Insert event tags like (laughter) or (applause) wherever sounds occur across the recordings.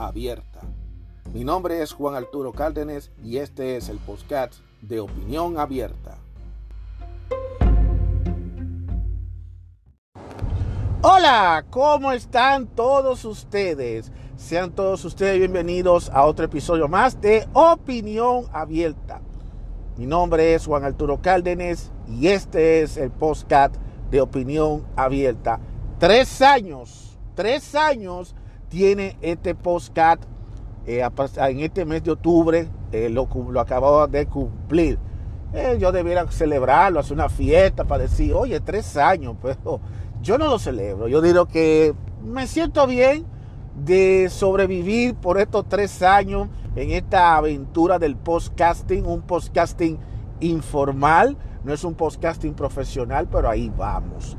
abierta. Mi nombre es Juan Arturo Cárdenas y este es el podcast de Opinión Abierta. Hola, ¿cómo están todos ustedes? Sean todos ustedes bienvenidos a otro episodio más de Opinión Abierta. Mi nombre es Juan Arturo Cárdenas y este es el podcast de Opinión Abierta. Tres años, tres años tiene este podcast eh, en este mes de octubre, eh, lo, lo acababa de cumplir. Eh, yo debiera celebrarlo, hacer una fiesta para decir, oye, tres años, (laughs) pero yo no lo celebro. Yo digo que me siento bien de sobrevivir por estos tres años en esta aventura del podcasting, un podcasting informal, no es un podcasting profesional, pero ahí vamos.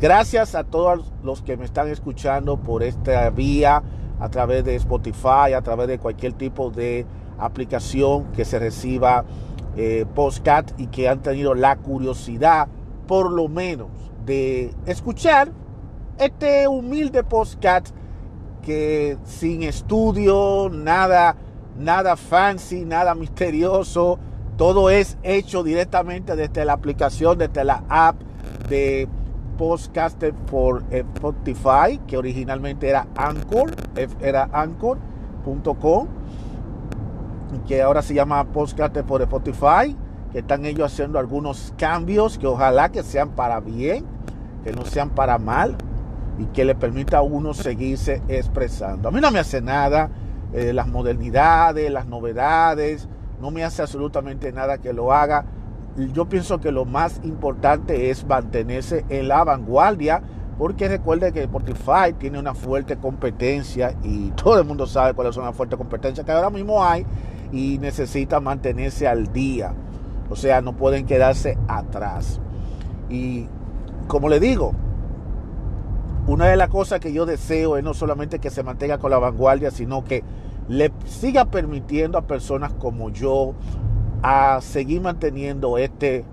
Gracias a todos los que me están escuchando por esta vía, a través de Spotify, a través de cualquier tipo de aplicación que se reciba eh, podcast y que han tenido la curiosidad, por lo menos, de escuchar este humilde podcast que sin estudio, nada, nada fancy, nada misterioso, todo es hecho directamente desde la aplicación, desde la app de Podcaster por Spotify, que originalmente era Anchor, era anchor.com, que ahora se llama Podcaster por Spotify, que están ellos haciendo algunos cambios que ojalá que sean para bien, que no sean para mal y que le permita a uno seguirse expresando. A mí no me hace nada eh, las modernidades, las novedades, no me hace absolutamente nada que lo haga yo pienso que lo más importante es mantenerse en la vanguardia, porque recuerde que Spotify tiene una fuerte competencia y todo el mundo sabe cuáles son las fuertes competencias que ahora mismo hay y necesita mantenerse al día. O sea, no pueden quedarse atrás. Y como le digo, una de las cosas que yo deseo es no solamente que se mantenga con la vanguardia, sino que le siga permitiendo a personas como yo, a seguir manteniendo este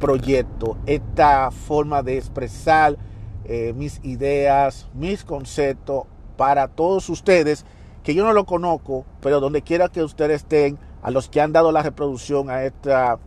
proyecto, esta forma de expresar eh, mis ideas, mis conceptos para todos ustedes, que yo no lo conozco, pero donde quiera que ustedes estén, a los que han dado la reproducción a, esta,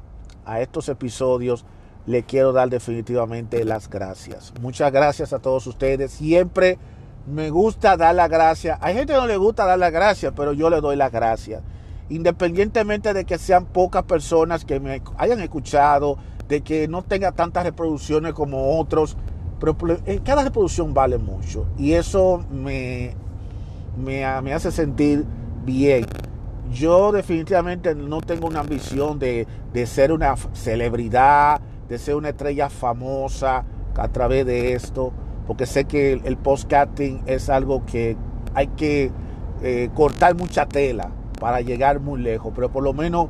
a estos episodios, le quiero dar definitivamente las gracias. Muchas gracias a todos ustedes. Siempre me gusta dar las gracias. Hay gente que no le gusta dar las gracias, pero yo le doy las gracias independientemente de que sean pocas personas que me hayan escuchado, de que no tenga tantas reproducciones como otros, pero cada reproducción vale mucho y eso me, me, hace sentir bien. Yo definitivamente no tengo una ambición de, ser una celebridad, de ser una estrella famosa a través de esto, porque sé que el, podcasting es algo que hay que eh, cortar mucha tela para llegar muy lejos, pero por lo menos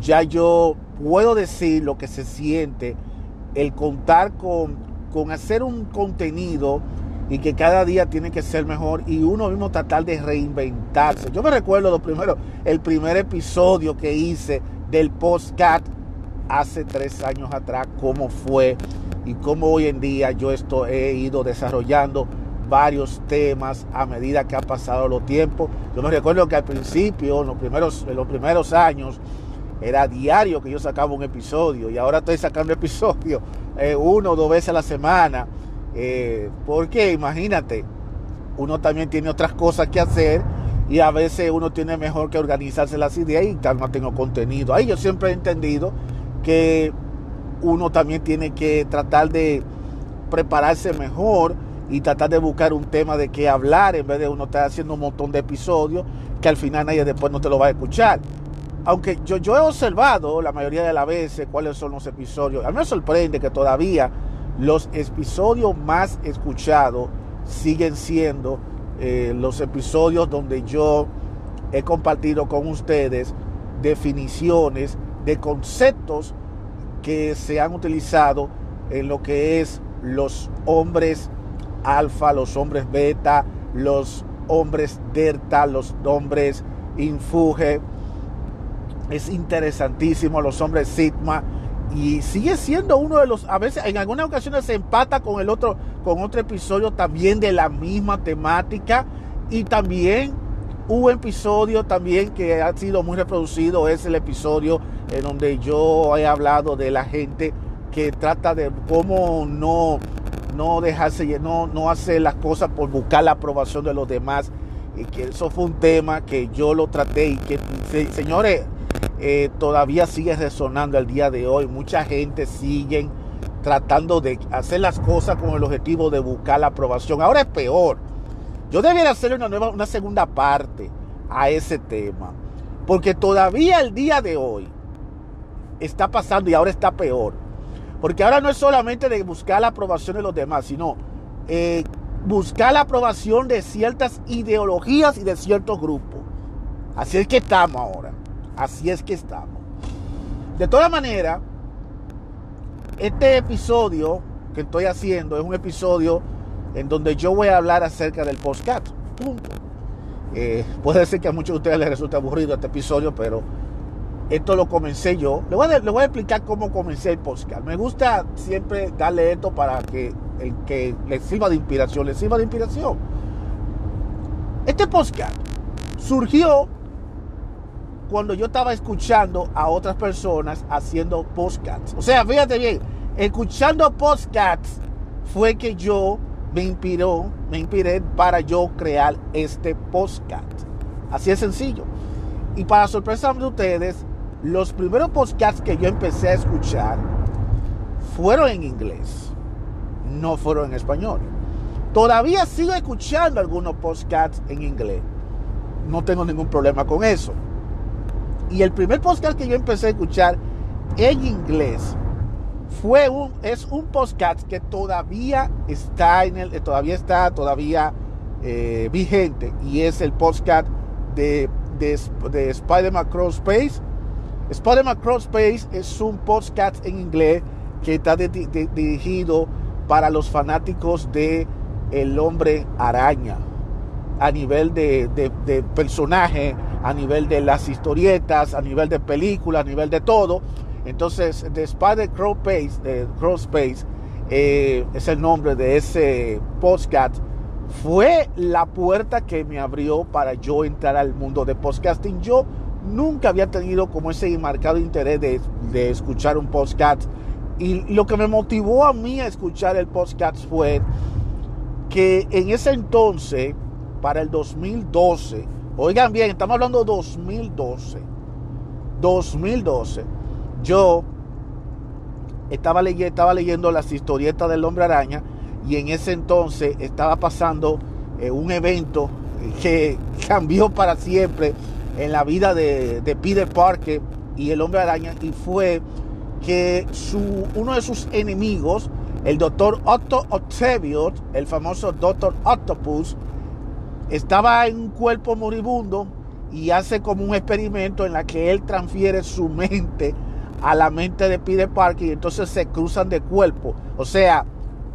ya yo puedo decir lo que se siente el contar con, con hacer un contenido y que cada día tiene que ser mejor y uno mismo tratar de reinventarse. Yo me recuerdo lo primero, el primer episodio que hice del postcat hace tres años atrás, cómo fue y cómo hoy en día yo esto he ido desarrollando varios temas a medida que ha pasado los tiempos. Yo me recuerdo que al principio, en los primeros, los primeros años, era diario que yo sacaba un episodio y ahora estoy sacando (laughs) episodios eh, uno o dos veces a la semana. Eh, porque imagínate, uno también tiene otras cosas que hacer y a veces uno tiene mejor que organizarse las ideas y tal no tengo contenido. Ahí yo siempre he entendido que uno también tiene que tratar de prepararse mejor y tratar de buscar un tema de qué hablar en vez de uno estar haciendo un montón de episodios que al final nadie después no te lo va a escuchar. Aunque yo, he observado la mayoría de las veces cuáles son los episodios. A mí me sorprende que todavía los episodios más escuchados siguen siendo eh, los episodios donde yo he compartido con ustedes definiciones de conceptos que se han utilizado en lo que es los hombres alfa, los hombres beta, los hombres delta, los hombres infuge. Es interesantísimo, los hombres sigma. Y sigue siendo uno de los, a veces en algunas ocasiones se empata con el otro, con otro episodio también de la misma temática. Y también un episodio también que ha sido muy reproducido, es el episodio en donde yo he hablado de la gente que trata de cómo no, no dejarse, no, no hacer las cosas por buscar la aprobación de los demás. Y que eso fue un tema que yo lo traté y que, señores, eh, todavía sigue resonando el día de hoy. Mucha gente sigue tratando de hacer las cosas con el objetivo de buscar la aprobación. Ahora es peor. Yo debería hacer una nueva, una segunda parte a ese tema. Porque todavía el día de hoy está pasando y ahora está peor. Porque ahora no es solamente de buscar la aprobación de los demás, sino eh, buscar la aprobación de ciertas ideologías y de ciertos grupos. Así es que estamos ahora. Así es que estamos. De todas maneras, este episodio que estoy haciendo es un episodio en donde yo voy a hablar acerca del postcat. Eh, puede ser que a muchos de ustedes les resulte aburrido este episodio, pero esto lo comencé yo. Le voy a, explicar cómo comencé el podcast. Me gusta siempre darle esto para que el que le sirva de inspiración, le sirva de inspiración. Este podcast surgió cuando yo estaba escuchando a otras personas haciendo podcasts. O sea, fíjate bien, escuchando podcasts fue que yo me inspiró, me inspiré para yo crear este podcast. Así de sencillo. Y para sorpresa de ustedes, los primeros podcasts que yo empecé a escuchar fueron en inglés, no fueron en español. Todavía sigo escuchando algunos podcasts en inglés. No tengo ningún problema con eso. Y el primer podcast que yo empecé a escuchar en inglés fue un, es un podcast que todavía está en el, todavía está todavía eh, vigente y es el podcast de, de, de Spider-Man Cross Space. Spider-Man Cross Space es un podcast en inglés que está dirigido para los fanáticos de El Hombre Araña a nivel de, personaje a nivel de las historietas, a nivel de películas, a nivel de todo. Entonces, The Spider Crow Space, de Crow Space eh, es el nombre de ese podcast. Fue la puerta que me abrió para yo entrar al mundo de podcasting. Yo nunca había tenido como ese marcado interés de, de escuchar un podcast. Y lo que me motivó a mí a escuchar el podcast fue que en ese entonces, para el 2012, Oigan bien, estamos hablando de 2012. 2012. Yo estaba, leyendo, estaba leyendo las historietas del hombre araña y en ese entonces estaba pasando eh, un evento que (laughs) cambió para siempre en la vida de, Peter Parker y el hombre araña y fue que su, uno de sus enemigos, el doctor Otto Octavius, el famoso doctor Octopus, estaba en un cuerpo moribundo y hace como un experimento en la que él transfiere su mente a la mente de Peter Parker y entonces se cruzan de cuerpo. O sea,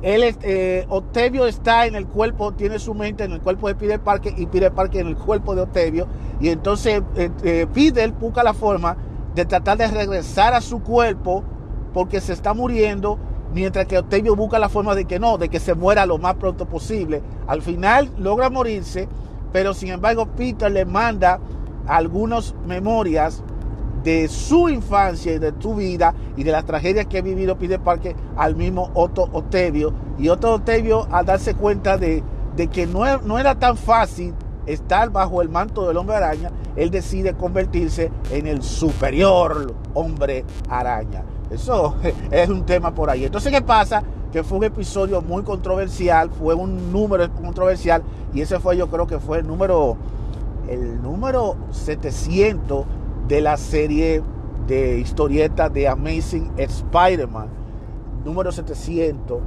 él, eh, Octavio está en el cuerpo, tiene su mente en el cuerpo de Peter Parker y Peter Parker en el cuerpo de Octavio. Y entonces eh, eh, Peter busca la forma de tratar de regresar a su cuerpo porque se está muriendo mientras que Octavio busca la forma de que no, de que se muera lo más pronto posible. Al final logra morirse, pero sin embargo Peter le manda algunas memorias de su infancia y de tu vida y de las tragedias que ha vivido Peter Parker al mismo Otto Octavio. Y Otto Octavio al darse cuenta de, de que no, no era tan fácil estar bajo el manto del hombre araña, él decide convertirse en el superior hombre araña. Eso (laughs) es un tema por ahí. Entonces, ¿qué pasa? Que fue un episodio muy controversial, fue un número controversial y ese fue yo creo que fue el número, el número 700 de la serie de historietas de Amazing Spider-Man, número 700.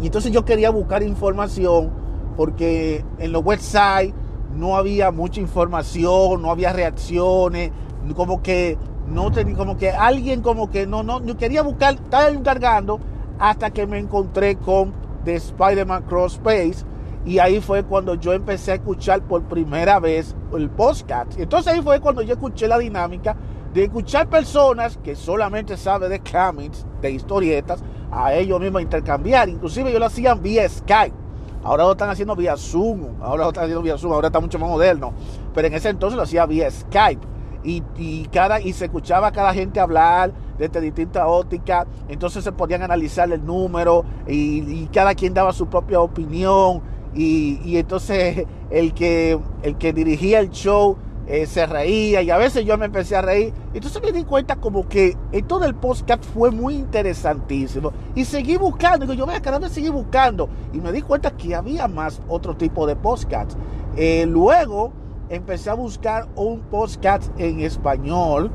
Y entonces yo quería buscar información porque en los websites no había mucha información, no había reacciones, como que no tenía, como que alguien como que no, no, yo quería buscar, estaba encargando hasta que me encontré con The Spider-Man Cross Space y ahí fue cuando yo empecé a escuchar por primera vez el podcast. Entonces ahí fue cuando yo escuché la dinámica de escuchar personas que solamente saben de comics, de historietas, a ellos mismos intercambiar. Inclusive yo lo hacían vía Skype. Ahora lo están haciendo vía Zoom. Ahora lo están haciendo vía Zoom. Ahora está mucho más moderno. Pero en ese entonces lo hacía vía Skype. Y, cada, y se escuchaba a cada gente hablar desde distintas ópticas. Entonces se podían analizar el número y, cada quien daba su propia opinión. Y, entonces el que, el que dirigía el show eh, se reía y a veces yo me empecé a reír. Entonces me di cuenta como que todo el podcast fue muy interesantísimo. Y seguí buscando, digo yo, vea, cada vez seguí buscando. Y me di cuenta que había más otro tipo de podcast. Eh, luego empecé a buscar un podcast en español.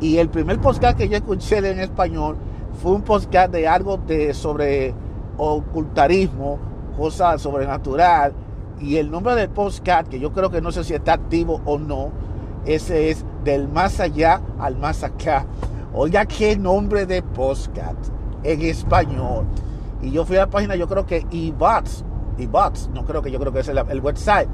Y el primer podcast que yo escuché en español fue un podcast de algo de, sobre ocultarismo, cosas sobrenatural y el nombre del podcast, que yo creo que no sé si está activo o no, ese es Del Más Allá al Más Acá. Oiga, qué nombre de podcast en español. Y yo fui a la página, yo creo que iBots, iBots, no creo que yo creo que es el, website.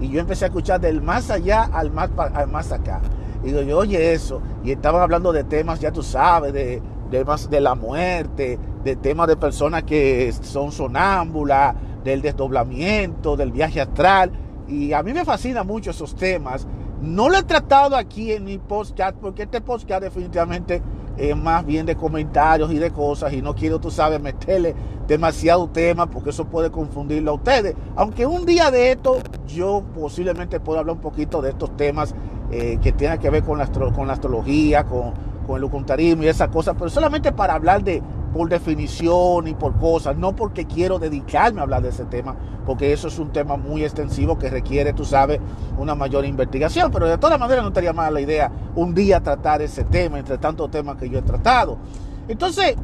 Y yo empecé a escuchar del más allá al más, al más acá. Y yo oye eso. Y estaban hablando de temas, ya tú sabes, de, de, de la muerte, de temas de personas que son sonámbulas, del desdoblamiento, del viaje astral. Y a mí me fascinan mucho esos temas. No lo he tratado aquí en mi podcast porque este podcast definitivamente es más bien de comentarios y de cosas y no quiero, tú sabes, meterle demasiado tema porque eso puede confundirlo a ustedes. Aunque un día de esto yo posiblemente pueda hablar un poquito de estos temas eh, que tienen que ver con la, con la astrología, con, con el ocultarismo y esas cosas, pero solamente para hablar de, por definición y por cosas, no porque quiero dedicarme a hablar de ese tema, porque eso es un tema muy extensivo que requiere, tú sabes, una mayor investigación, pero de todas maneras no estaría mal la idea un día tratar ese tema entre tantos temas que yo he tratado. Entonces,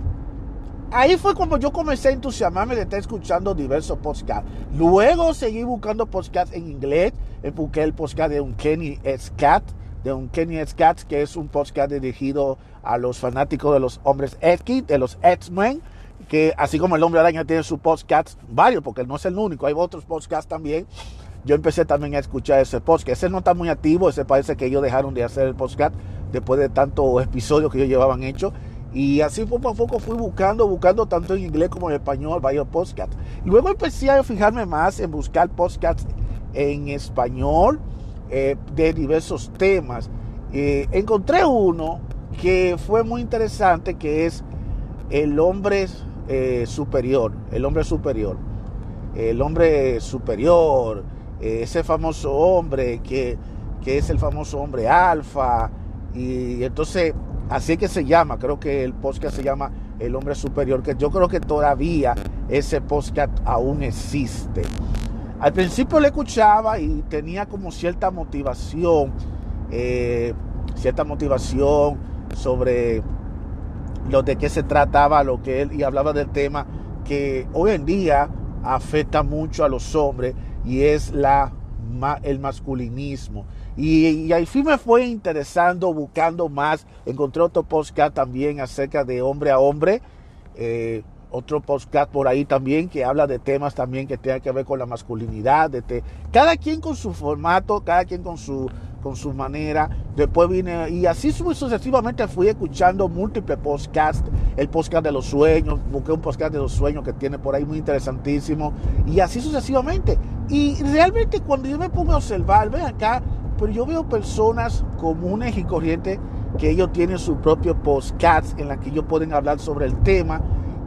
ahí fue cuando yo comencé a entusiasmarme de estar escuchando diversos podcasts. Luego seguí buscando podcasts en inglés, busqué el podcast de un Kenny Scott, de un Kenny Scott, que es un podcast dirigido a los fanáticos de los hombres X, de los X-Men, que así como el hombre araña tiene su podcast, varios, porque no es el único, hay otros podcasts también. Yo empecé también a escuchar ese podcast. Ese no está muy activo, ese parece que ellos dejaron de hacer el podcast después de tantos episodios que ellos llevaban hecho. Y así poco a poco fui buscando, buscando tanto en inglés como en español varios podcasts. Luego empecé a fijarme más en buscar podcasts en español eh, de diversos temas. Eh, encontré uno que fue muy interesante, que es el hombre eh, superior, el hombre superior, el hombre superior, ese famoso hombre que, que, es el famoso hombre alfa, y entonces así es que se llama, creo que el podcast se llama El hombre superior, que yo creo que todavía ese podcast aún existe. Al principio le escuchaba y tenía como cierta motivación, eh, cierta motivación sobre lo de qué se trataba, lo que él y hablaba del tema que hoy en día afecta mucho a los hombres y es la el masculinismo. Y, ahí sí me fue interesando, buscando más. Encontré otro podcast también acerca de hombre a hombre. Eh, otro podcast por ahí también que habla de temas también que tienen que ver con la masculinidad. De cada quien con su formato, cada quien con su con su manera. Después vine y así sucesivamente fui escuchando múltiples podcasts. El podcast de los sueños, busqué un podcast de los sueños que tiene por ahí muy interesantísimo. Y así sucesivamente. Y realmente cuando yo me pongo a observar, ven acá, pero yo veo personas comunes y corrientes que ellos tienen su propio podcast en la que ellos pueden hablar sobre el tema.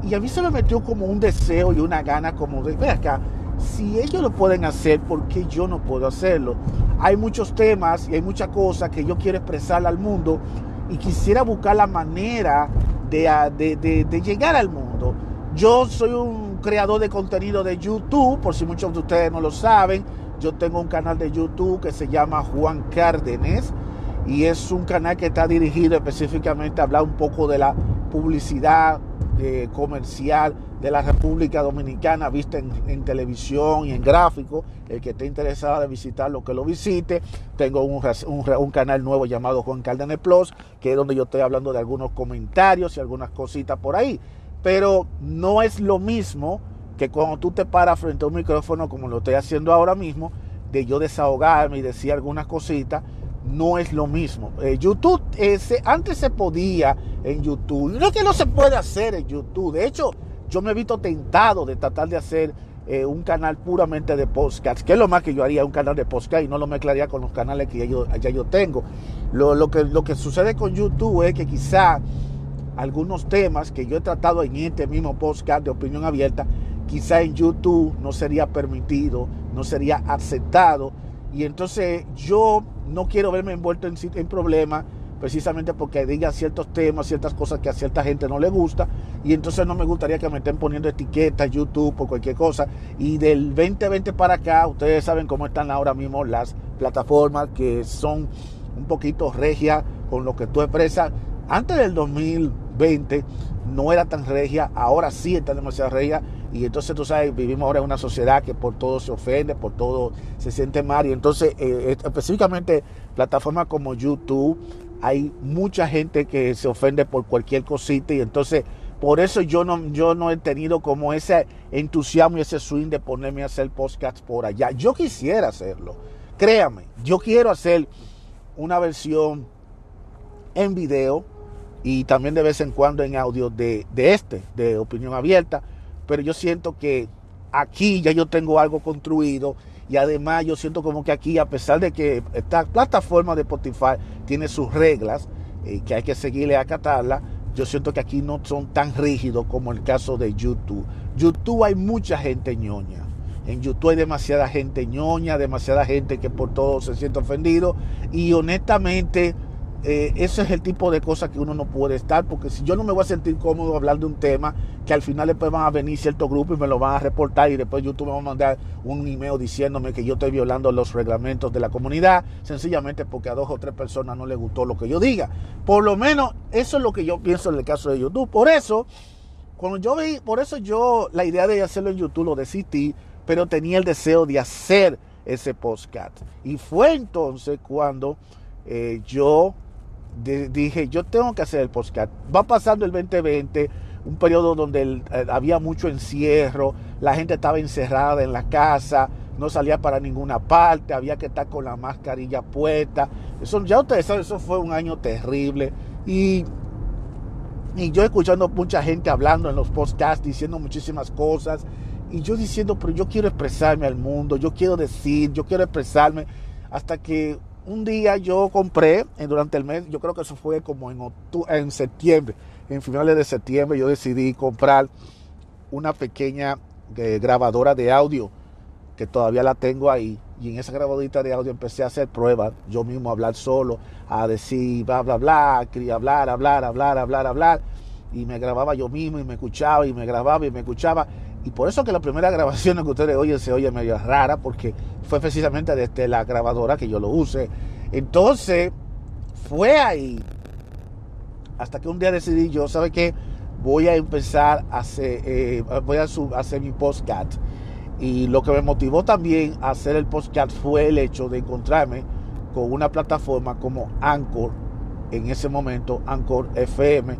Y a mí se me metió como un deseo y una gana como de, ven acá, si ellos lo pueden hacer, ¿por qué yo no puedo hacerlo? Hay muchos temas y hay muchas cosas que yo quiero expresar al mundo y quisiera buscar la manera de, de, llegar al mundo. Yo soy un creador de contenido de YouTube, por si muchos de ustedes no lo saben. Yo tengo un canal de YouTube que se llama Juan Cárdenes y es un canal que está dirigido específicamente a hablar un poco de la publicidad eh, comercial de la República Dominicana vista en, televisión y en gráfico. El que esté interesado de visitarlo, que lo visite. Tengo un, un, canal nuevo llamado Juan Cárdenas Plus, que es donde yo estoy hablando de algunos comentarios y algunas cositas por ahí. Pero no es lo mismo que cuando tú te paras frente a un micrófono, como lo estoy haciendo ahora mismo, de yo desahogarme y decir algunas cositas, no es lo mismo. Eh, YouTube, antes se podía en YouTube, no es que no se puede hacer en YouTube, de hecho, yo me he visto tentado de tratar de hacer eh, un canal puramente de podcast, que es lo más que yo haría, un canal de podcast y no lo mezclaría con los canales que ya yo, ya yo tengo. Lo, que, lo que sucede con YouTube es que quizá algunos temas que yo he tratado en este mismo podcast de opinión abierta, quizá en YouTube no sería permitido, no sería aceptado. Y entonces yo no quiero verme envuelto en, problemas precisamente porque diga ciertos temas, ciertas cosas que a cierta gente no le gusta. Y entonces no me gustaría que me estén poniendo etiquetas YouTube o cualquier cosa. Y del 2020 para acá, ustedes saben cómo están ahora mismo las plataformas que son un poquito regia con lo que tú expresas. Antes del 2020 no era tan regia, ahora sí está demasiado regia y entonces tú sabes, vivimos ahora en una sociedad que por todo se ofende, por todo se siente mal. Y entonces, eh, específicamente, plataformas como YouTube, hay mucha gente que se ofende por cualquier cosita. Y entonces, por eso yo no, yo no he tenido como ese entusiasmo y ese swing de ponerme a hacer podcasts por allá. Yo quisiera hacerlo. Créame, yo quiero hacer una versión en video y también de vez en cuando en audio de, de este, de opinión abierta pero yo siento que aquí ya yo tengo algo construido y además yo siento como que aquí, a pesar de que esta plataforma de Spotify tiene sus reglas y eh, que hay que seguirle a acatarla, yo siento que aquí no son tan rígidos como el caso de YouTube. YouTube hay mucha gente ñoña. En YouTube hay demasiada gente ñoña, demasiada gente que por todo se siente ofendido. Y honestamente, eh, ese es el tipo de cosas que uno no puede estar, porque si yo no me voy a sentir cómodo hablando de un tema, que al final después van a venir ciertos grupos y me lo van a reportar y después YouTube me va a mandar un email diciéndome que yo estoy violando los reglamentos de la comunidad, sencillamente porque a dos o tres personas no les gustó lo que yo diga. Por lo menos eso es lo que yo pienso en el caso de YouTube. Por eso, cuando yo vi, por eso yo la idea de hacerlo en YouTube lo decidí, pero tenía el deseo de hacer ese podcast. Y fue entonces cuando eh, yo dije, yo tengo que hacer el podcast. Va pasando el 2020, un periodo donde eh, había mucho encierro, la gente estaba encerrada en la casa, no salía para ninguna parte, había que estar con la mascarilla puesta. Eso, ya ustedes saben, eso fue un año terrible. Y, y yo escuchando mucha gente hablando en los podcasts, diciendo muchísimas cosas. Y yo diciendo, pero yo quiero expresarme al mundo, yo quiero decir, yo quiero expresarme. Hasta que un día yo compré eh, durante el mes, yo creo que eso fue como en, en septiembre, en finales de septiembre yo decidí comprar una pequeña eh, grabadora de audio que todavía la tengo ahí y en esa grabadora de audio empecé a hacer pruebas, yo mismo a hablar solo, a decir bla bla bla, quería hablar, hablar, hablar, hablar, hablar y me grababa yo mismo y me escuchaba y me grababa y me escuchaba y por eso que la primera grabación que ustedes oyen se oye medio rara, porque fue precisamente desde la grabadora que yo lo use. Entonces, fue ahí. Hasta que un día decidí yo, ¿sabe qué? Voy a empezar a hacer, eh, voy a hacer mi podcast. Y lo que me motivó también a hacer el podcast fue el hecho de encontrarme con una plataforma como Anchor, en ese momento Anchor FM,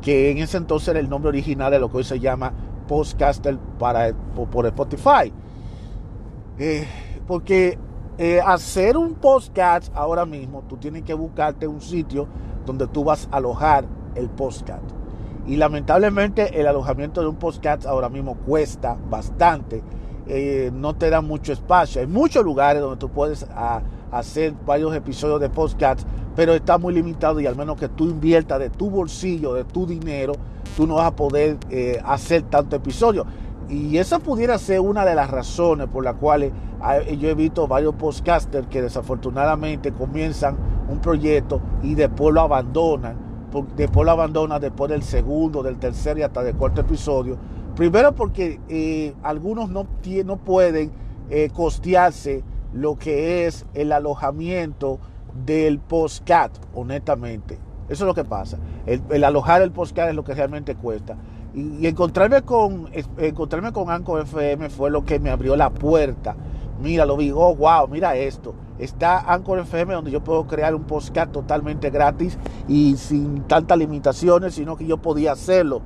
que en ese entonces era el nombre original de lo que hoy se llama podcaster para, por, Spotify. Eh, porque eh, hacer un podcast ahora mismo, tú tienes que buscarte un sitio donde tú vas a alojar el podcast. Y lamentablemente el alojamiento de un podcast ahora mismo cuesta bastante. Eh, no te da mucho espacio. Hay muchos lugares donde tú puedes hacer varios episodios de podcast, pero está muy limitado y al menos que tú inviertas de tu bolsillo, de tu dinero, tú no vas a poder eh, hacer tanto episodio. Y esa pudiera ser una de las razones por las cuales yo he visto varios podcasters que desafortunadamente comienzan un proyecto y después lo abandonan. Después lo abandonan después del segundo, del tercer y hasta del cuarto episodio. Primero porque eh, algunos no, no pueden eh, costearse lo que es el alojamiento del podcast, honestamente. Eso es lo que pasa. El, alojar el podcast es lo que realmente cuesta. Y, encontrarme con encontrarme con Anco FM fue lo que me abrió la puerta. Mira, lo vi, oh, wow, mira esto. Está Anchor FM donde yo puedo crear un podcast totalmente gratis y sin tantas limitaciones, sino que yo podía hacerlo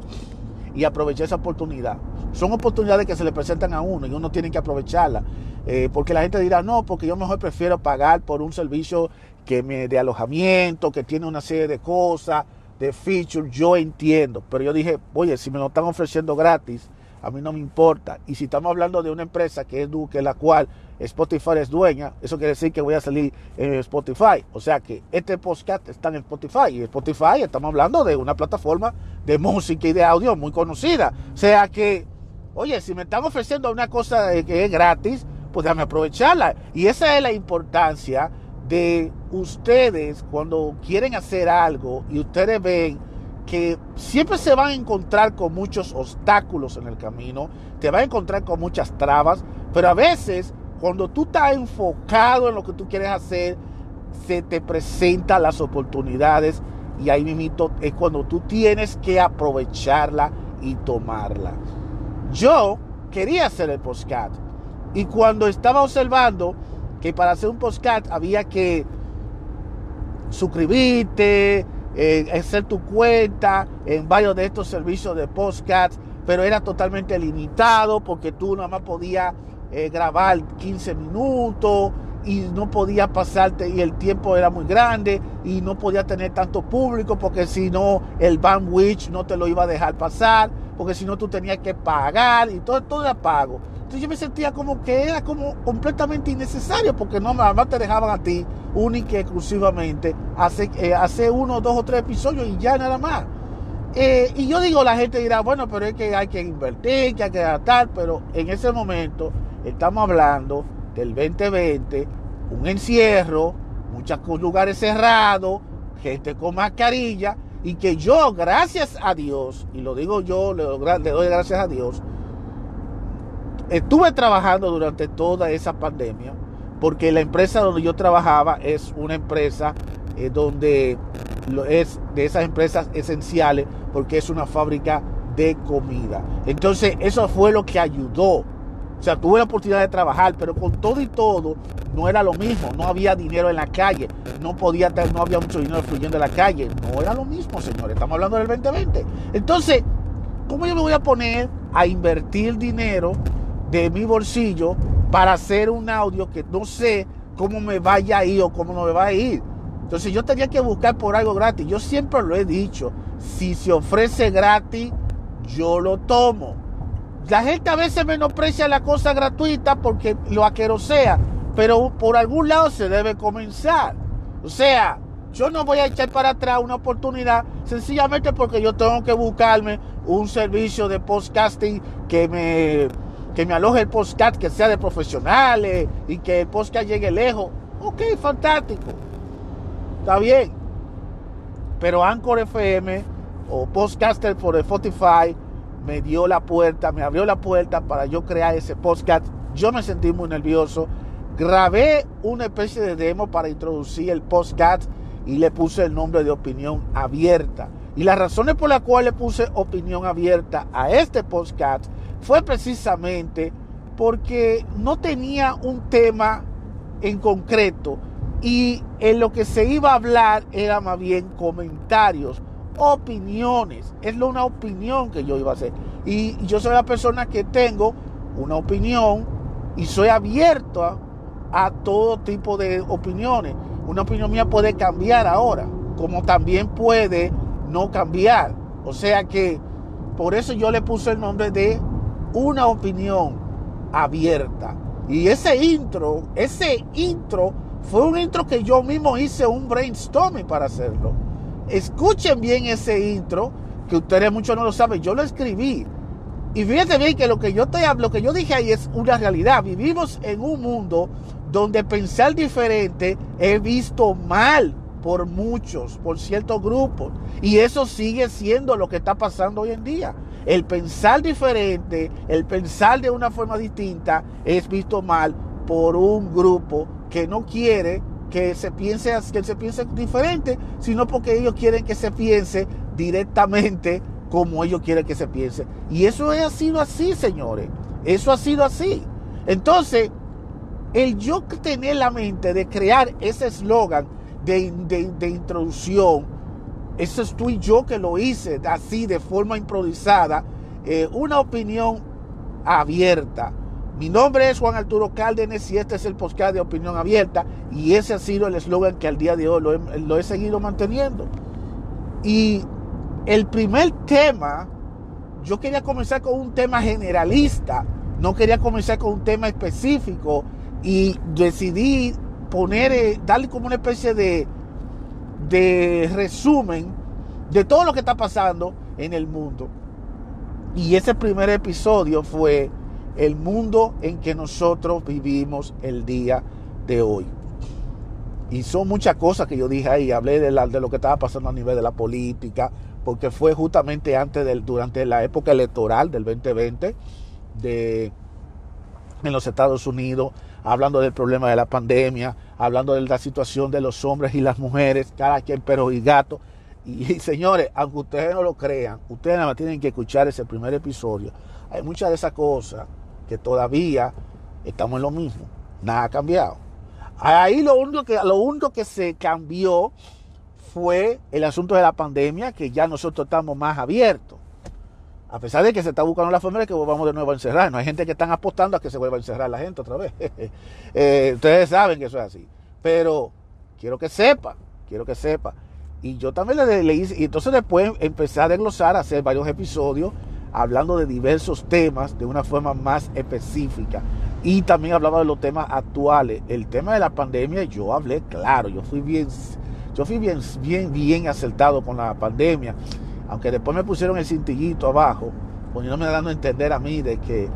y aproveché esa oportunidad. Son oportunidades que se le presentan a uno y uno tiene que aprovecharla. Eh, porque la gente dirá, no, porque yo mejor prefiero pagar por un servicio que me, de alojamiento, que tiene una serie de cosas, de features, yo entiendo. Pero yo dije, oye, si me lo están ofreciendo gratis, a mí no me importa. Y si estamos hablando de una empresa que es Duque, la cual Spotify es dueña, eso quiere decir que voy a salir en Spotify. O sea que este podcast está en Spotify. Y Spotify estamos hablando de una plataforma de música y de audio muy conocida. O sea que, oye, si me están ofreciendo una cosa que es gratis, pues déjame aprovecharla. Y esa es la importancia de ustedes cuando quieren hacer algo y ustedes ven que siempre se van a encontrar con muchos obstáculos en el camino, te van a encontrar con muchas trabas, pero a veces cuando tú estás enfocado en lo que tú quieres hacer, se te presentan las oportunidades y ahí mismo es cuando tú tienes que aprovecharla y tomarla. Yo quería hacer el postcat y cuando estaba observando que para hacer un postcat había que suscribirte, eh, hacer tu cuenta en varios de estos servicios de podcast, pero era totalmente limitado porque tú nada más podías eh, grabar 15 minutos y no podía pasarte y el tiempo era muy grande y no podía tener tanto público porque si no el bandwidth no te lo iba a dejar pasar porque si no tú tenías que pagar y todo, todo era pago. Entonces yo me sentía como que era como completamente innecesario porque no más te dejaban a ti única y exclusivamente hacer, eh, uno, dos o tres episodios y ya nada más. Eh, y yo digo, la gente dirá, bueno, pero es que hay que invertir, que hay que adaptar, pero en ese momento estamos hablando del 2020, un encierro, muchos lugares cerrados, gente con mascarilla, y que yo, gracias a Dios, y lo digo yo, le, doy gracias a Dios, estuve trabajando durante toda esa pandemia, porque la empresa donde yo trabajaba es una empresa eh, donde es de esas empresas esenciales, porque es una fábrica de comida. Entonces, eso fue lo que ayudó o sea, tuve la oportunidad de trabajar, pero con todo y todo no era lo mismo. No había dinero en la calle, no podía no había mucho dinero fluyendo en la calle. No era lo mismo, señores. Estamos hablando del 2020. Entonces, ¿cómo yo me voy a poner a invertir dinero de mi bolsillo para hacer un audio que no sé cómo me vaya a ir o cómo no me va a ir? Entonces yo tenía que buscar por algo gratis. Yo siempre lo he dicho, si se ofrece gratis, yo lo tomo. La gente a veces menosprecia la cosa gratuita porque lo sea, pero por algún lado se debe comenzar. O sea, yo no voy a echar para atrás una oportunidad sencillamente porque yo tengo que buscarme un servicio de podcasting que me, que me aloje el podcast, que sea de profesionales y que el podcast llegue lejos. Ok, fantástico. Está bien. Pero Anchor FM o Podcaster por Spotify me dio la puerta, me abrió la puerta para yo crear ese podcast. Yo me sentí muy nervioso. Grabé una especie de demo para introducir el podcast y le puse el nombre de opinión abierta. Y las razones por las cuales le puse opinión abierta a este podcast fue precisamente porque no tenía un tema en concreto y en lo que se iba a hablar era más bien comentarios opiniones. Es una opinión que yo iba a hacer. Y yo soy la persona que tengo una opinión y soy abierto a, todo tipo de opiniones. Una opinión mía puede cambiar ahora, como también puede no cambiar. O sea que por eso yo le puse el nombre de una opinión abierta. Y ese intro, ese intro fue un intro que yo mismo hice un brainstorming para hacerlo. Escuchen bien ese intro, que ustedes muchos no lo saben, yo lo escribí. Y fíjense bien que lo que yo estoy lo que yo dije ahí es una realidad. Vivimos en un mundo donde pensar diferente es visto mal por muchos, por ciertos grupos. Y eso sigue siendo lo que está pasando hoy en día. El pensar diferente, el pensar de una forma distinta es visto mal por un grupo que no quiere que se piense que se piense diferente, sino porque ellos quieren que se piense directamente como ellos quieren que se piense. Y eso ha sido así, señores. Eso ha sido así. Entonces, el yo tener la mente de crear ese eslogan de, de, introducción, eso es tú y yo que lo hice así, de forma improvisada, eh, una opinión abierta. Mi nombre es Juan Arturo Cárdenas y este es el podcast de Opinión Abierta y ese ha sido el eslogan que al día de hoy lo he, lo he seguido manteniendo. Y el primer tema, yo quería comenzar con un tema generalista, no quería comenzar con un tema específico y decidí poner, eh, darle como una especie de, de resumen de todo lo que está pasando en el mundo. Y ese primer episodio fue el mundo en que nosotros vivimos el día de hoy. Y son muchas cosas que yo dije ahí, hablé de, de lo que estaba pasando a nivel de la política, porque fue justamente antes del, durante la época electoral del 2020 de, en los Estados Unidos, hablando del problema de la pandemia, hablando de la situación de los hombres y las mujeres, cada quien perro y gato. Y, señores, aunque ustedes no lo crean, ustedes nada más tienen que escuchar ese primer episodio. Hay muchas de esas cosas que todavía estamos en lo mismo. Nada ha cambiado. Ahí lo único que, lo único que se cambió fue el asunto de la pandemia, que ya nosotros estamos más abiertos. A pesar de que se está buscando la forma de que volvamos de nuevo a encerrar. No hay gente que están apostando a que se vuelva a encerrar la gente otra vez. (laughs) Eh, ustedes saben que eso es así. Pero quiero que sepa, quiero que sepa y yo también le leí, y entonces después empecé a desglosar, a hacer varios episodios hablando de diversos temas de una forma más específica. Y también hablaba de los temas actuales. El tema de la pandemia, yo hablé claro, yo fui bien, yo fui bien, bien, bien acertado con la pandemia. Aunque después me pusieron el cintillito abajo, poniéndome dando a entender a mí de que,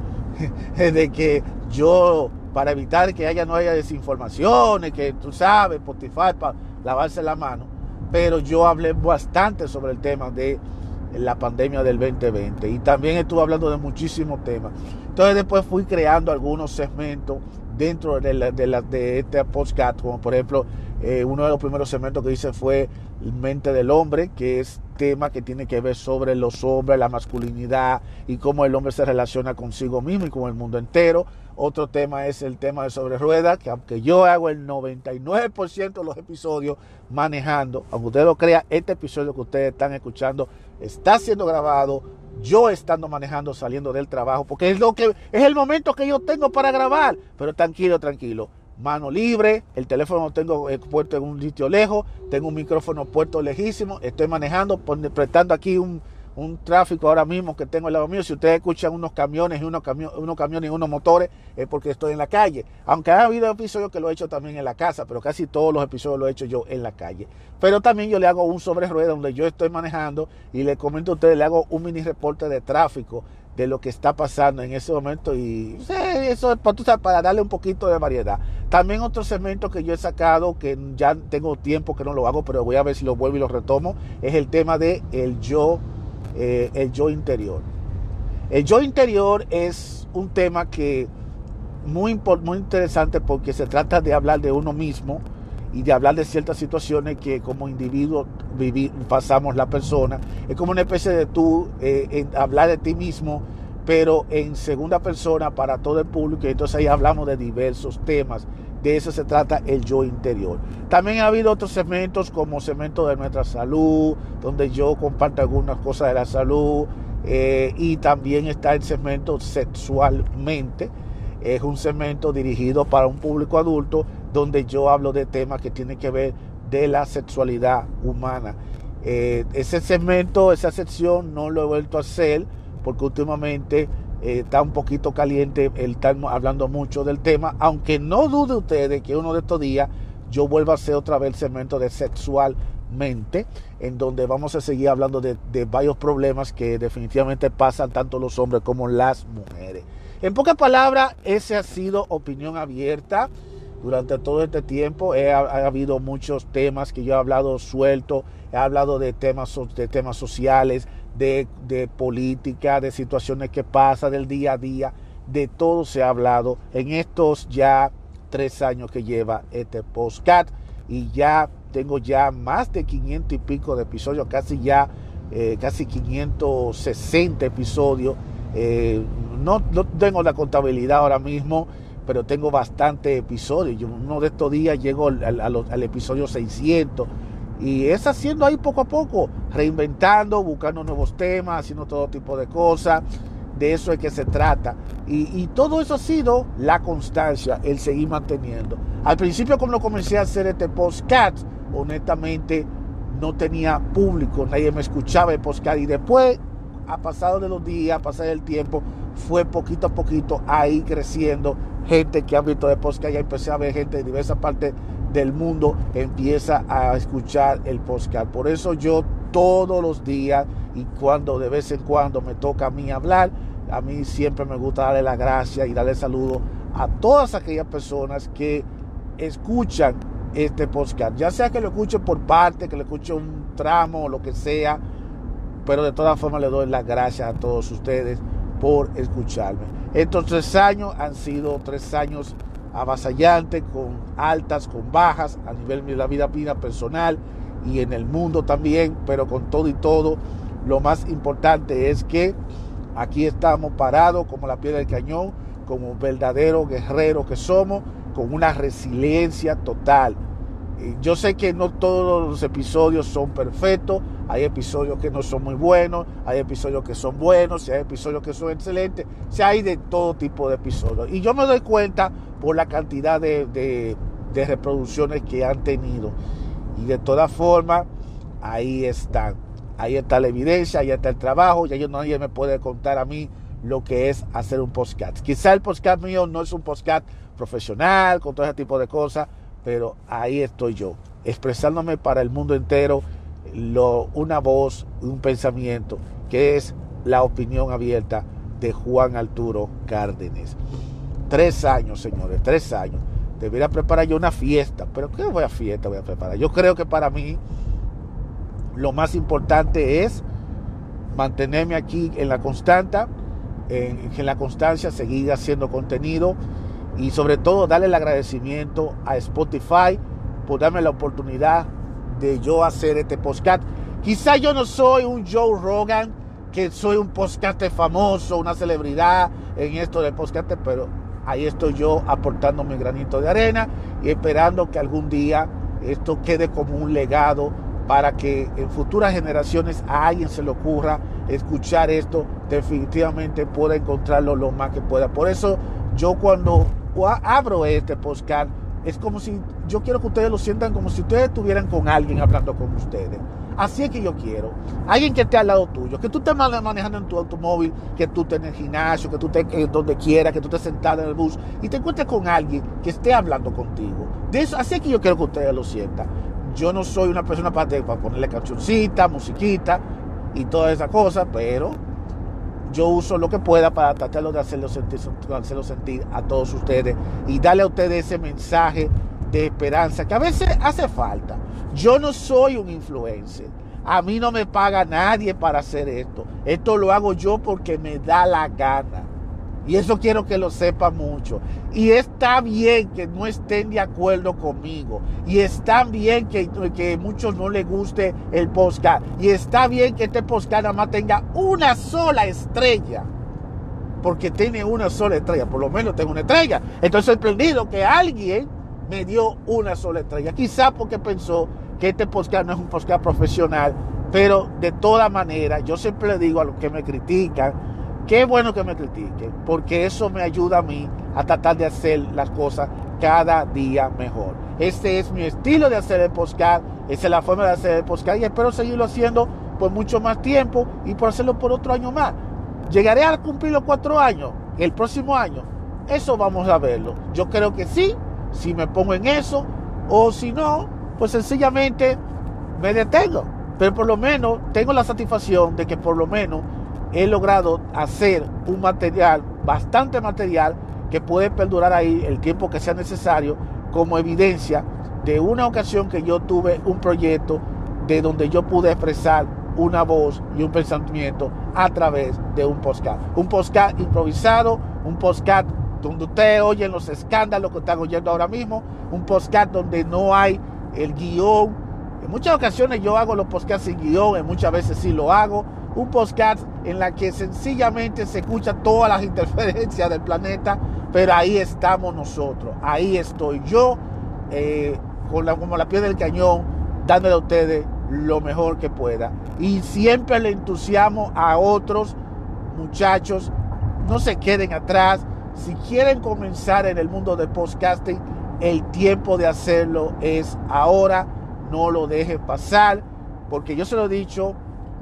(laughs) de que yo, para evitar que haya no haya desinformaciones, que tú sabes, Spotify, para lavarse la mano pero yo hablé bastante sobre el tema de la pandemia del 2020 y también estuve hablando de muchísimos temas. Entonces después fui creando algunos segmentos dentro de, la, de, este podcast, como por ejemplo eh, uno de los primeros segmentos que hice fue Mente del Hombre, que es tema que tiene que ver sobre los hombres, la masculinidad y cómo el hombre se relaciona consigo mismo y con el mundo entero. Otro tema es el tema de sobre ruedas, que aunque yo hago el 99% de los episodios manejando, aunque usted lo crea, este episodio que ustedes están escuchando está siendo grabado, yo estando manejando, saliendo del trabajo, porque es lo que es el momento que yo tengo para grabar. Pero tranquilo, tranquilo. Mano libre, el teléfono lo tengo puesto en un sitio lejos, tengo un micrófono puesto lejísimo, estoy manejando, prestando aquí un, un tráfico ahora mismo que tengo al lado mío. Si ustedes escuchan unos camiones y unos, camiones, unos camiones y unos motores, es porque estoy en la calle. Aunque ha habido episodios que lo he hecho también en la casa, pero casi todos los episodios lo he hecho yo en la calle. Pero también yo le hago un sobre rueda donde yo estoy manejando y le comento a ustedes, le hago un mini reporte de tráfico de lo que está pasando en ese momento y eso es para, darle un poquito de variedad. También otro segmento que yo he sacado, que ya tengo tiempo que no lo hago, pero voy a ver si lo vuelvo y lo retomo, es el tema de el yo eh, el yo interior. El yo interior es un tema que muy, muy interesante porque se trata de hablar de uno mismo y de hablar de ciertas situaciones que como individuo pasamos la persona. Es como una especie de tú eh, hablar de ti mismo, pero en segunda persona para todo el público. Entonces ahí hablamos de diversos temas de eso se trata el yo interior. También ha habido otros segmentos como segmento de nuestra salud, donde yo comparto algunas cosas de la salud. Eh, y también está el segmento sexualmente. Es un segmento dirigido para un público adulto donde yo hablo de temas que tienen que ver de la sexualidad humana. Eh, ese segmento, esa sección no lo he vuelto a hacer porque últimamente eh, está un poquito caliente el estar hablando mucho del tema, aunque no dude ustedes que uno de estos días yo vuelva a hacer otra vez el segmento de sexualmente, en donde vamos a seguir hablando de, de varios problemas que definitivamente pasan tanto los hombres como las mujeres. En pocas palabras, ese ha sido opinión abierta durante todo este tiempo. ha, habido muchos temas que yo he hablado suelto, he hablado de temas, de temas sociales, de, política, de situaciones que pasan del día a día, de todo se ha hablado en estos ya tres años que lleva este postcat y ya tengo ya más de 500 y pico de episodios, casi ya eh, casi 560 episodios. Eh, no, no, tengo la contabilidad ahora mismo, pero tengo bastante episodios. Yo uno de estos días llego al, episodio 600 y es haciendo ahí poco a poco, reinventando, buscando nuevos temas, haciendo todo tipo de cosas. De eso es que se trata. Y, y todo eso ha sido la constancia, el seguir manteniendo. Al principio cuando comencé a hacer este podcast, honestamente no tenía público, nadie me escuchaba el podcast y después, a pasado de los días, a pasar el tiempo, fue poquito a poquito ahí creciendo gente que ha visto de podcast, ya empecé a ver gente de diversas partes del mundo empieza a escuchar el podcast. Por eso yo todos los días y cuando de vez en cuando me toca a mí hablar, a mí siempre me gusta darle la gracia y darle saludo a todas aquellas personas que escuchan este podcast. Ya sea que lo escuchen por parte, que lo escuchen un tramo o lo que sea, pero de todas formas le doy las gracias a todos ustedes por escucharme. Estos tres años han sido tres años avasallantes, con altas, con bajas, a nivel de la vida, personal y en el mundo también, pero con todo y todo, lo más importante es que aquí estamos parados como la piedra del cañón, como verdaderos guerreros que somos, con una resiliencia total. Yo sé que no todos los episodios son perfectos, hay episodios que no son muy buenos, hay episodios que son buenos, hay episodios que son excelentes, o hay de todo tipo de episodios. Y yo me doy cuenta por la cantidad de, de, de reproducciones que han tenido. Y de todas formas, ahí están. Ahí está la evidencia, ahí está el trabajo, ya yo nadie me puede contar a mí lo que es hacer un podcast. Quizá el podcast mío no es un podcast profesional, con todo ese tipo de cosas, pero ahí estoy yo, expresándome para el mundo entero una voz, un pensamiento, que es la opinión abierta de Juan Arturo Cárdenas. Tres años, señores, tres años. Debería preparar yo una fiesta, pero ¿qué voy a fiesta voy a preparar? Yo creo que para mí lo más importante es mantenerme aquí en la constante, en, en la constancia, seguir haciendo contenido y sobre todo darle el agradecimiento a Spotify por darme la oportunidad de yo hacer este podcast. Quizá yo no soy un Joe Rogan, que soy un podcast famoso, una celebridad en esto del podcast, pero ahí estoy yo aportando mi granito de arena y esperando que algún día esto quede como un legado para que en futuras generaciones a alguien se le ocurra escuchar esto, definitivamente pueda encontrarlo lo más que pueda. Por eso yo cuando abro este podcast, es como si yo quiero que ustedes lo sientan como si ustedes estuvieran con alguien hablando con ustedes. Así es que yo quiero. Alguien que esté al lado tuyo, que tú estés manejando en tu automóvil, que tú estés en el gimnasio, que tú estés eh, donde quiera, que tú estés sentado en el bus y te encuentres con alguien que esté hablando contigo. De eso, así es que yo quiero que ustedes lo sientan. Yo no soy una persona para, para ponerle cancioncita, musiquita y todas esas cosas, pero yo uso lo que pueda para tratarlo de hacerlo sentir, hacerlo sentir a todos ustedes y darle a ustedes ese mensaje de esperanza que a veces hace falta. Yo no soy un influencer. A mí no me paga nadie para hacer esto. Esto lo hago yo porque me da la gana. Y eso quiero que lo sepa mucho. Y está bien que no estén de acuerdo conmigo. Y está bien que, que muchos no les guste el podcast. Y está bien que este podcast nada más tenga una sola estrella. Porque tiene una sola estrella. Por lo menos tengo una estrella. Estoy sorprendido que alguien me dio una sola estrella. Quizá porque pensó que este podcast no es un podcast profesional. Pero de toda manera, yo siempre digo a los que me critican Qué bueno que me critiquen, porque eso me ayuda a mí a tratar de hacer las cosas cada día mejor. Este es mi estilo de hacer el podcast, esa es la forma de hacer el podcast y espero seguirlo haciendo por mucho más tiempo y por hacerlo por otro año más. Llegaré a cumplir los cuatro años el próximo año. Eso vamos a verlo. Yo creo que sí, si me pongo en eso, o si no, pues sencillamente me detengo. Pero por lo menos tengo la satisfacción de que por lo menos he logrado hacer un material, bastante material, que puede perdurar ahí el tiempo que sea necesario como evidencia de una ocasión que yo tuve un proyecto de donde yo pude expresar una voz y un pensamiento a través de un podcast. Un podcast improvisado, un podcast donde ustedes oyen los escándalos que están oyendo ahora mismo, un podcast donde no hay el guion En muchas ocasiones yo hago los podcasts sin guion, en muchas veces sí lo hago. Un podcast en la que sencillamente se escucha todas las (laughs) interferencias del planeta, pero ahí estamos nosotros, ahí estoy yo, eh, con la, como la piel del cañón, dándole a ustedes lo mejor que pueda. Y siempre le entusiasmo a otros muchachos, no se queden atrás. Si quieren comenzar en el mundo del podcasting, el tiempo de hacerlo es ahora. No lo dejen pasar, porque yo se lo he dicho,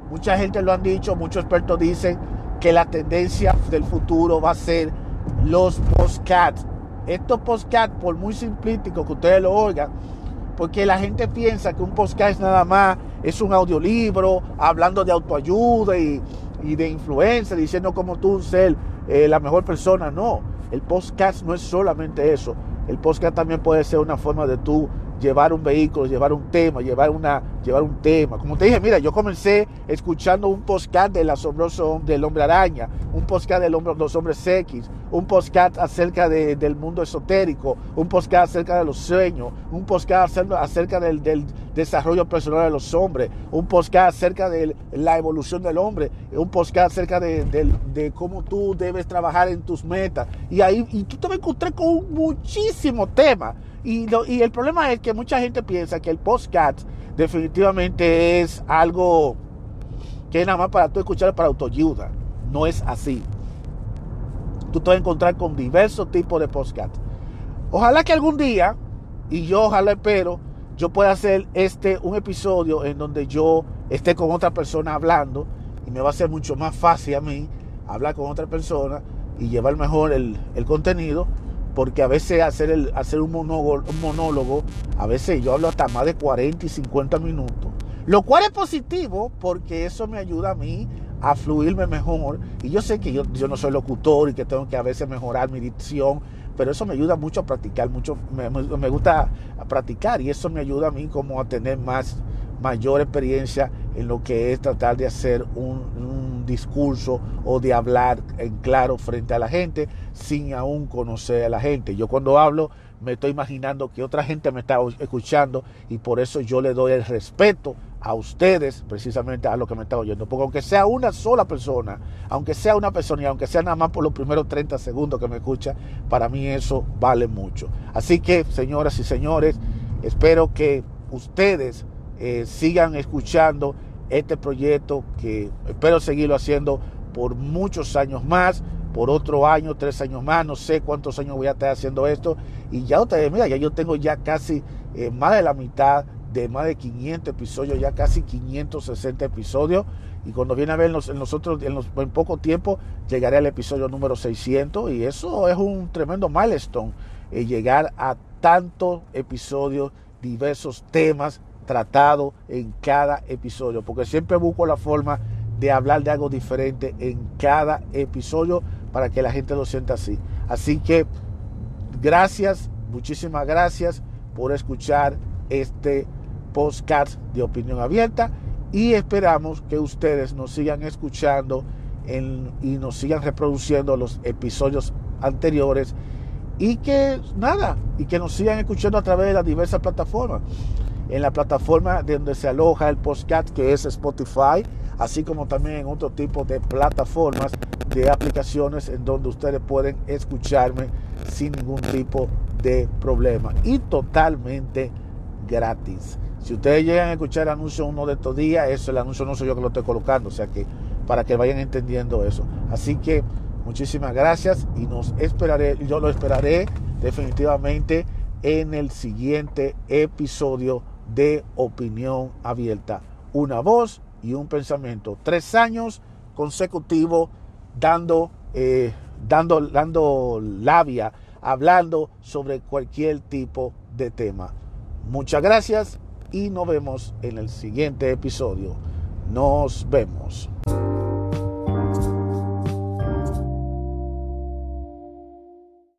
mucha gente lo han dicho, muchos expertos dicen que la tendencia del futuro va a ser los podcasts. Estos podcasts, por muy simplístico que ustedes lo oigan, porque la gente piensa que un podcast nada más es un audiolibro hablando de autoayuda y, de influencia, diciendo cómo tú ser eh, la mejor persona. No, el podcast no es solamente eso. El podcast también puede ser una forma de tú llevar un vehículo, llevar un tema, llevar, una, llevar un tema. Como te dije, mira, yo comencé escuchando un podcast del asombroso del hombre araña, un podcast de los hombres X, un podcast acerca del mundo esotérico, un podcast acerca de los sueños, un podcast acerca del, desarrollo personal de los hombres, un podcast acerca de la evolución del hombre, un podcast acerca de, cómo tú debes trabajar en tus metas. Y ahí y tú te vas a encontrar con muchísimos temas. Y, y el problema es que mucha gente piensa que el podcast definitivamente es algo que es nada más para tú escuchar para autoayuda. No es así. Tú te vas a encontrar con diversos tipos de podcast. Ojalá que algún día, y yo ojalá espero, yo pueda hacer este un episodio en donde yo esté con otra persona hablando y me va a ser mucho más fácil a mí hablar con otra persona y llevar mejor el, el contenido porque a veces hacer, el, hacer un, monólogo, un monólogo, a veces yo hablo hasta más de 40 y 50 minutos. Lo cual es positivo porque eso me ayuda a mí a fluirme mejor. Y yo sé que yo, yo no soy locutor y que tengo que a veces mejorar mi dicción, pero eso me ayuda mucho a practicar, mucho, me, me gusta practicar y eso me ayuda a mí como a tener más, mayor experiencia en lo que es tratar de hacer un discurso o de hablar en claro frente a la gente sin aún conocer a la gente. Yo cuando hablo me estoy imaginando que otra gente me está escuchando y por eso yo le doy el respeto a ustedes, precisamente a lo que me está oyendo. Porque aunque sea una sola persona, aunque sea una persona y aunque sea nada más por los primeros 30 segundos que me escucha, para mí eso vale mucho. Así que, señoras y señores, espero que ustedes eh, sigan escuchando este proyecto que espero seguirlo haciendo por muchos años más, por otro año, tres años más, no sé cuántos años voy a estar haciendo esto. Y ya ustedes, mira, ya yo tengo ya casi eh, más de la mitad de más de 500 episodios, ya casi 560 episodios. Y cuando viene a ver en, nosotros, en, en poco tiempo, llegaré al episodio número 600. Y eso es un tremendo milestone, eh, llegar a tantos episodios, diversos temas, tratado en cada episodio, porque siempre busco la forma de hablar de algo diferente en cada episodio para que la gente lo sienta así. Así que gracias, muchísimas gracias por escuchar este podcast de opinión abierta y esperamos que ustedes nos sigan escuchando y nos sigan reproduciendo los episodios anteriores y que nada, y que nos sigan escuchando a través de las diversas plataformas en la plataforma de donde se aloja el podcast que es Spotify, así como también en otro tipo de plataformas de aplicaciones en donde ustedes pueden escucharme sin ningún tipo de problema y totalmente gratis. Si ustedes llegan a escuchar el anuncio uno de estos días, eso el anuncio no soy yo que lo estoy colocando, o sea que para que vayan entendiendo eso. Así que muchísimas gracias y nos esperaré, yo lo esperaré definitivamente en el siguiente episodio de opinión abierta. Una voz y un pensamiento. Tres años consecutivos dando, eh, dando, dando labia, hablando sobre cualquier tipo de tema. Muchas gracias y nos vemos en el siguiente episodio. Nos vemos.